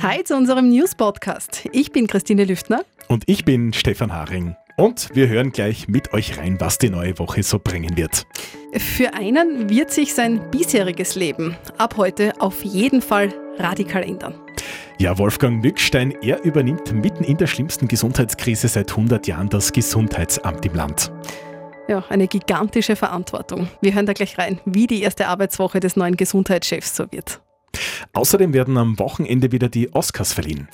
Hi zu unserem News-Podcast. Ich bin Christine Lüftner. Und ich bin Stefan Haring. Und wir hören gleich mit euch rein, was die neue Woche so bringen wird. Für einen wird sich sein bisheriges Leben ab heute auf jeden Fall radikal ändern. Ja, Wolfgang Mückstein, er übernimmt mitten in der schlimmsten Gesundheitskrise seit 100 Jahren das Gesundheitsamt im Land. Ja, eine gigantische Verantwortung. Wir hören da gleich rein, wie die erste Arbeitswoche des neuen Gesundheitschefs so wird. Außerdem werden am Wochenende wieder die Oscars verliehen.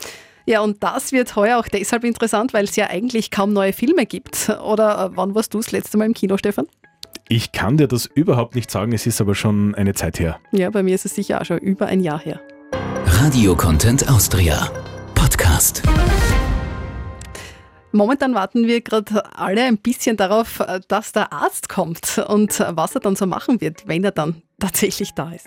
Ja, und das wird heuer auch deshalb interessant, weil es ja eigentlich kaum neue Filme gibt. Oder äh, wann warst du das letzte Mal im Kino, Stefan? Ich kann dir das überhaupt nicht sagen, es ist aber schon eine Zeit her. Ja, bei mir ist es sicher auch schon über ein Jahr her. Radio Content Austria Podcast. Momentan warten wir gerade alle ein bisschen darauf, dass der Arzt kommt und was er dann so machen wird, wenn er dann tatsächlich da ist.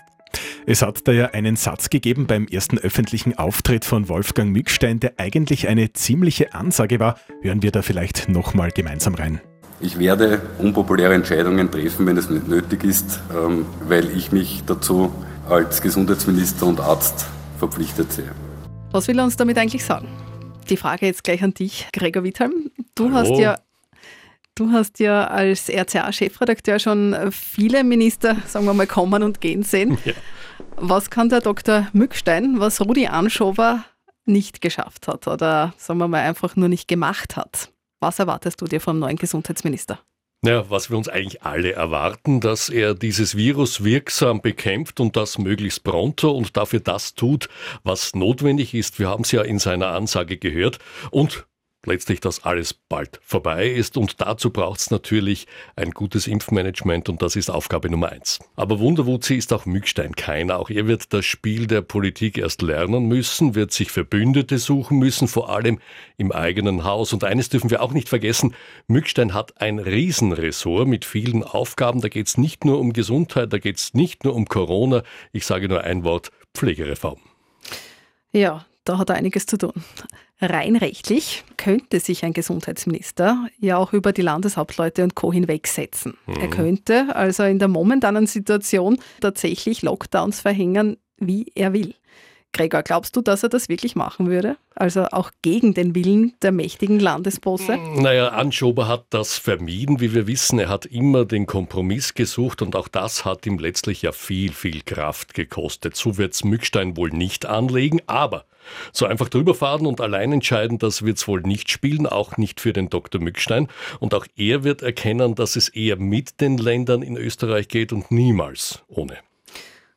Es hat da ja einen Satz gegeben beim ersten öffentlichen Auftritt von Wolfgang Mückstein, der eigentlich eine ziemliche Ansage war. Hören wir da vielleicht nochmal gemeinsam rein. Ich werde unpopuläre Entscheidungen treffen, wenn es nicht nötig ist, ähm, weil ich mich dazu als Gesundheitsminister und Arzt verpflichtet sehe. Was will er uns damit eigentlich sagen? Die Frage jetzt gleich an dich, Gregor Wittheim. Du hast ja Du hast ja als RCA-Chefredakteur schon viele Minister, sagen wir mal, kommen und gehen sehen. Ja. Was kann der Dr. Mückstein, was Rudi Anschober nicht geschafft hat oder sagen wir mal einfach nur nicht gemacht hat? Was erwartest du dir vom neuen Gesundheitsminister? Ja, was wir uns eigentlich alle erwarten, dass er dieses Virus wirksam bekämpft und das möglichst pronto und dafür das tut, was notwendig ist. Wir haben es ja in seiner Ansage gehört und letztlich, dass alles bald vorbei ist. Und dazu braucht es natürlich ein gutes Impfmanagement und das ist Aufgabe Nummer eins. Aber Wunderwutzi ist auch Mückstein keiner. Auch er wird das Spiel der Politik erst lernen müssen, wird sich Verbündete suchen müssen, vor allem im eigenen Haus. Und eines dürfen wir auch nicht vergessen, Mückstein hat ein Riesenressort mit vielen Aufgaben. Da geht es nicht nur um Gesundheit, da geht es nicht nur um Corona. Ich sage nur ein Wort, Pflegereform. Ja, da hat er einiges zu tun. Rein rechtlich könnte sich ein Gesundheitsminister ja auch über die Landeshauptleute und Co. hinwegsetzen. Mhm. Er könnte also in der momentanen Situation tatsächlich Lockdowns verhängen, wie er will. Gregor, glaubst du, dass er das wirklich machen würde? Also auch gegen den Willen der mächtigen Landesbosse? Naja, Anschober hat das vermieden, wie wir wissen. Er hat immer den Kompromiss gesucht und auch das hat ihm letztlich ja viel, viel Kraft gekostet. So wird es Mückstein wohl nicht anlegen, aber so einfach drüber fahren und allein entscheiden, das wird es wohl nicht spielen, auch nicht für den Dr. Mückstein. Und auch er wird erkennen, dass es eher mit den Ländern in Österreich geht und niemals ohne.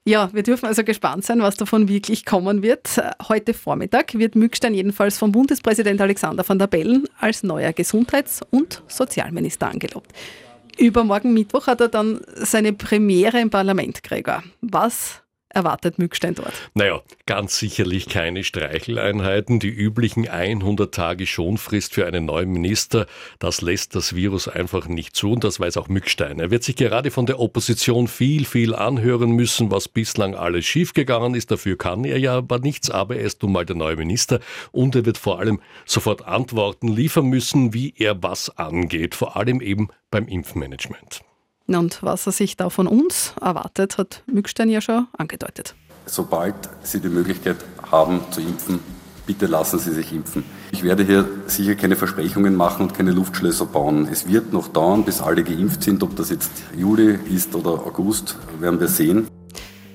Ja, wir dürfen also gespannt sein, was davon wirklich kommen wird. Heute Vormittag wird Mückstein jedenfalls vom Bundespräsident Alexander van der Bellen als neuer Gesundheits- und Sozialminister angelobt. Übermorgen Mittwoch hat er dann seine Premiere im Parlament, Gregor. Was erwartet Mückstein dort? Naja, ganz sicherlich keine Streicheleinheiten. Die üblichen 100 Tage Schonfrist für einen neuen Minister, das lässt das Virus einfach nicht zu und das weiß auch Mückstein. Er wird sich gerade von der Opposition viel, viel anhören müssen, was bislang alles schiefgegangen ist. Dafür kann er ja aber nichts, aber er ist nun mal der neue Minister und er wird vor allem sofort Antworten liefern müssen, wie er was angeht, vor allem eben beim Impfmanagement. Und was er sich da von uns erwartet, hat Mückstein ja schon angedeutet. Sobald Sie die Möglichkeit haben zu impfen, bitte lassen Sie sich impfen. Ich werde hier sicher keine Versprechungen machen und keine Luftschlösser bauen. Es wird noch dauern, bis alle geimpft sind. Ob das jetzt Juli ist oder August, werden wir sehen.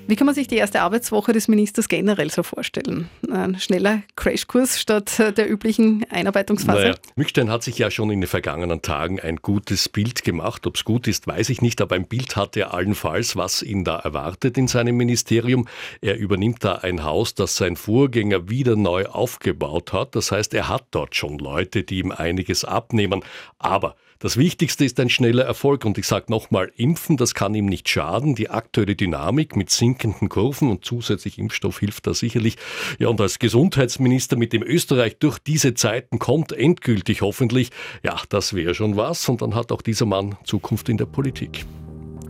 Wie kann man sich die erste Arbeitswoche des Ministers generell so vorstellen? Ein schneller Crashkurs statt der üblichen Einarbeitungsphase? Naja, Mückstein hat sich ja schon in den vergangenen Tagen ein gutes Bild gemacht. Ob es gut ist, weiß ich nicht, aber ein Bild hat er allenfalls, was ihn da erwartet in seinem Ministerium. Er übernimmt da ein Haus, das sein Vorgänger wieder neu aufgebaut hat. Das heißt, er hat dort schon Leute, die ihm einiges abnehmen. Aber das Wichtigste ist ein schneller Erfolg und ich sage nochmal, impfen, das kann ihm nicht schaden. Die aktuelle Dynamik mit sinkenden Kurven und zusätzlich Impfstoff hilft da sicherlich. Ja, und als Gesundheitsminister, mit dem Österreich durch diese Zeiten kommt, endgültig hoffentlich, ja, das wäre schon was und dann hat auch dieser Mann Zukunft in der Politik.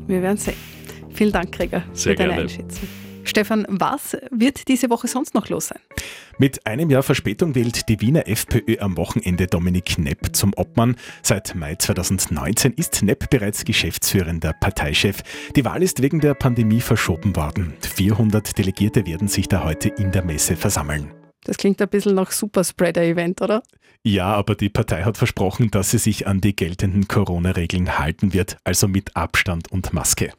Wir werden sehen. Vielen Dank, Gregor, Sehr für deine gerne. Einschätzung. Stefan, was wird diese Woche sonst noch los sein? Mit einem Jahr Verspätung wählt die Wiener FPÖ am Wochenende Dominik Nepp zum Obmann. Seit Mai 2019 ist Nepp bereits geschäftsführender Parteichef. Die Wahl ist wegen der Pandemie verschoben worden. 400 Delegierte werden sich da heute in der Messe versammeln. Das klingt ein bisschen nach Superspreader-Event, oder? Ja, aber die Partei hat versprochen, dass sie sich an die geltenden Corona-Regeln halten wird, also mit Abstand und Maske.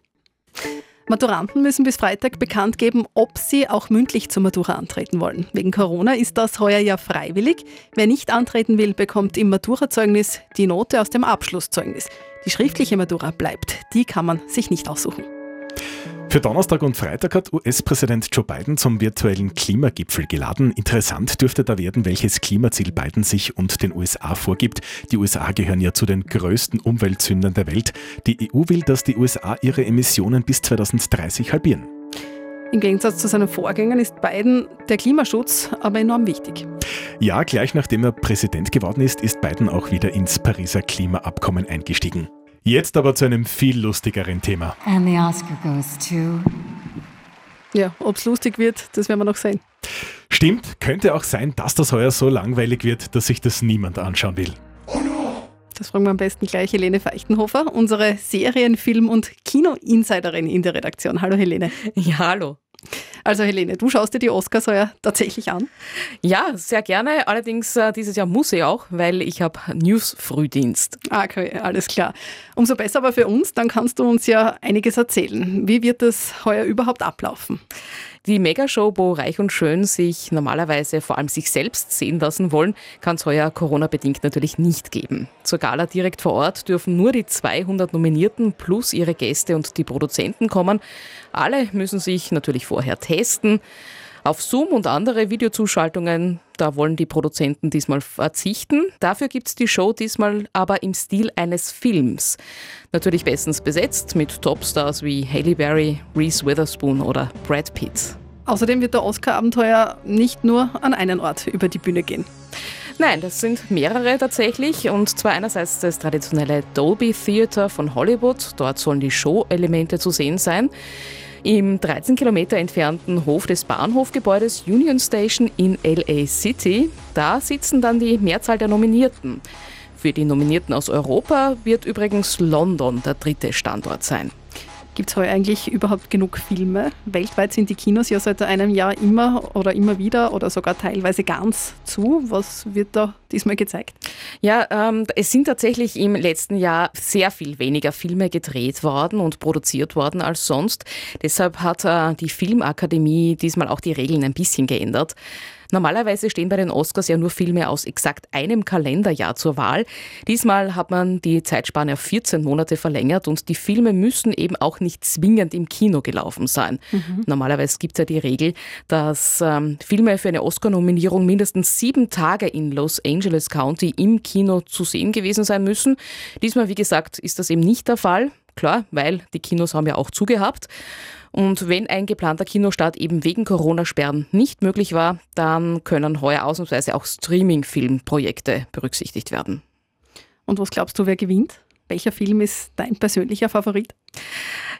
Maturanten müssen bis Freitag bekannt geben, ob sie auch mündlich zur Matura antreten wollen. Wegen Corona ist das heuer ja freiwillig. Wer nicht antreten will, bekommt im Maturazeugnis die Note aus dem Abschlusszeugnis. Die schriftliche Matura bleibt. Die kann man sich nicht aussuchen. Für Donnerstag und Freitag hat US-Präsident Joe Biden zum virtuellen Klimagipfel geladen. Interessant dürfte da werden, welches Klimaziel Biden sich und den USA vorgibt. Die USA gehören ja zu den größten Umweltsündern der Welt. Die EU will, dass die USA ihre Emissionen bis 2030 halbieren. Im Gegensatz zu seinen Vorgängern ist Biden der Klimaschutz aber enorm wichtig. Ja, gleich nachdem er Präsident geworden ist, ist Biden auch wieder ins Pariser Klimaabkommen eingestiegen. Jetzt aber zu einem viel lustigeren Thema. And the Oscar goes to. Ja, ob es lustig wird, das werden wir noch sehen. Stimmt, könnte auch sein, dass das heuer so langweilig wird, dass sich das niemand anschauen will. Das fragen wir am besten gleich Helene Feichtenhofer, unsere Serien-, Film- und Kino-Insiderin in der Redaktion. Hallo Helene. Ja, hallo. Also Helene, du schaust dir die Oscars heuer tatsächlich an? Ja, sehr gerne. Allerdings äh, dieses Jahr muss ich auch, weil ich habe News-Frühdienst. Ah, okay, alles klar. Umso besser aber für uns, dann kannst du uns ja einiges erzählen. Wie wird das heuer überhaupt ablaufen? Die Megashow, wo Reich und Schön sich normalerweise vor allem sich selbst sehen lassen wollen, kann es heuer Corona-bedingt natürlich nicht geben. Zur Gala direkt vor Ort dürfen nur die 200 Nominierten plus ihre Gäste und die Produzenten kommen. Alle müssen sich natürlich vorher testen. Auf Zoom und andere Videozuschaltungen, da wollen die Produzenten diesmal verzichten. Dafür gibt es die Show diesmal aber im Stil eines Films. Natürlich bestens besetzt mit Topstars wie Halle Berry, Reese Witherspoon oder Brad Pitt. Außerdem wird der Oscar-Abenteuer nicht nur an einen Ort über die Bühne gehen. Nein, das sind mehrere tatsächlich. Und zwar einerseits das traditionelle Dolby Theater von Hollywood. Dort sollen die Show-Elemente zu sehen sein. Im 13 Kilometer entfernten Hof des Bahnhofgebäudes Union Station in LA City, da sitzen dann die Mehrzahl der Nominierten. Für die Nominierten aus Europa wird übrigens London der dritte Standort sein. Gibt es heute eigentlich überhaupt genug Filme? Weltweit sind die Kinos ja seit einem Jahr immer oder immer wieder oder sogar teilweise ganz zu. Was wird da diesmal gezeigt? Ja, ähm, es sind tatsächlich im letzten Jahr sehr viel weniger Filme gedreht worden und produziert worden als sonst. Deshalb hat äh, die Filmakademie diesmal auch die Regeln ein bisschen geändert. Normalerweise stehen bei den Oscars ja nur Filme aus exakt einem Kalenderjahr zur Wahl. Diesmal hat man die Zeitspanne auf 14 Monate verlängert und die Filme müssen eben auch nicht zwingend im Kino gelaufen sein. Mhm. Normalerweise gibt es ja die Regel, dass ähm, Filme für eine Oscar-Nominierung mindestens sieben Tage in Los Angeles County im Kino zu sehen gewesen sein müssen. Diesmal, wie gesagt, ist das eben nicht der Fall. Klar, weil die Kinos haben ja auch zugehabt. Und wenn ein geplanter Kinostart eben wegen Corona-Sperren nicht möglich war, dann können heuer ausnahmsweise auch Streaming-Filmprojekte berücksichtigt werden. Und was glaubst du, wer gewinnt? Welcher Film ist dein persönlicher Favorit?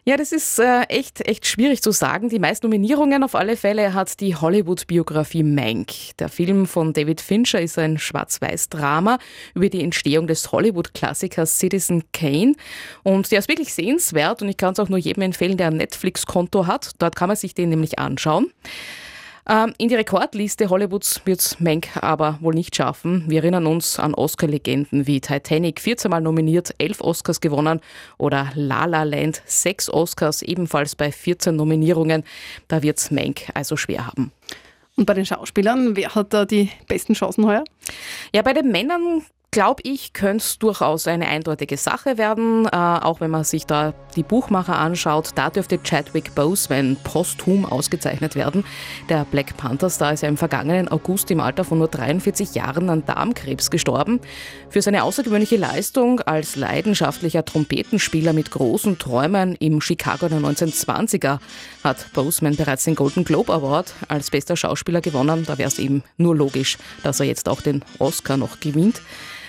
Ja, das ist äh, echt, echt schwierig zu sagen. Die meisten Nominierungen auf alle Fälle hat die Hollywood-Biografie Mank. Der Film von David Fincher ist ein Schwarz-Weiß-Drama über die Entstehung des Hollywood-Klassikers Citizen Kane. Und der ist wirklich sehenswert und ich kann es auch nur jedem empfehlen, der ein Netflix-Konto hat. Dort kann man sich den nämlich anschauen. Ähm, in die Rekordliste Hollywoods wird es Menk aber wohl nicht schaffen. Wir erinnern uns an Oscar-Legenden wie Titanic, 14 Mal nominiert, 11 Oscars gewonnen oder La La Land, 6 Oscars, ebenfalls bei 14 Nominierungen. Da wird es Menk also schwer haben. Und bei den Schauspielern, wer hat da die besten Chancen heuer? Ja, bei den Männern glaube ich, könnte es durchaus eine eindeutige Sache werden, äh, auch wenn man sich da die Buchmacher anschaut. Da dürfte Chadwick Boseman posthum ausgezeichnet werden. Der Black Panther-Star ist ja im vergangenen August im Alter von nur 43 Jahren an Darmkrebs gestorben. Für seine außergewöhnliche Leistung als leidenschaftlicher Trompetenspieler mit großen Träumen im Chicago der 1920er hat Boseman bereits den Golden Globe Award als bester Schauspieler gewonnen. Da wäre es eben nur logisch, dass er jetzt auch den Oscar noch gewinnt.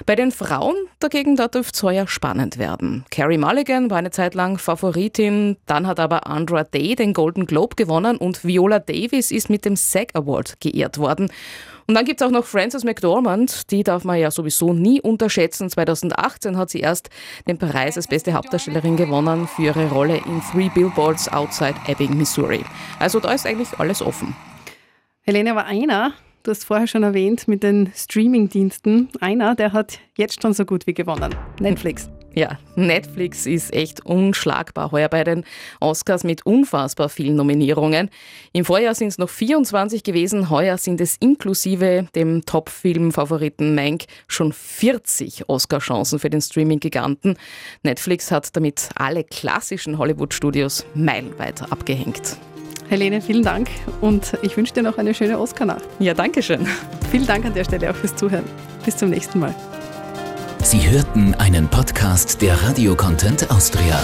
Bei den Frauen dagegen, da dürfte es heuer spannend werden. Carrie Mulligan war eine Zeit lang Favoritin, dann hat aber Andra Day den Golden Globe gewonnen und Viola Davis ist mit dem SAG Award geehrt worden. Und dann gibt es auch noch Frances McDormand, die darf man ja sowieso nie unterschätzen. 2018 hat sie erst den Preis als beste Hauptdarstellerin gewonnen für ihre Rolle in Three Billboards Outside Ebbing, Missouri. Also da ist eigentlich alles offen. Helene, aber einer, du hast vorher schon erwähnt, mit den Streaming-Diensten, einer, der hat jetzt schon so gut wie gewonnen. Netflix. Ja, Netflix ist echt unschlagbar heuer bei den Oscars mit unfassbar vielen Nominierungen. Im Vorjahr sind es noch 24 gewesen, heuer sind es inklusive dem Top-Film-Favoriten Mank schon 40 Oscar-Chancen für den Streaming-Giganten. Netflix hat damit alle klassischen Hollywood-Studios meilenweit abgehängt. Helene, vielen Dank und ich wünsche dir noch eine schöne Oscar-Nacht. Ja, danke schön. Vielen Dank an der Stelle auch fürs Zuhören. Bis zum nächsten Mal. Sie hörten einen Podcast der Radio Content Austria.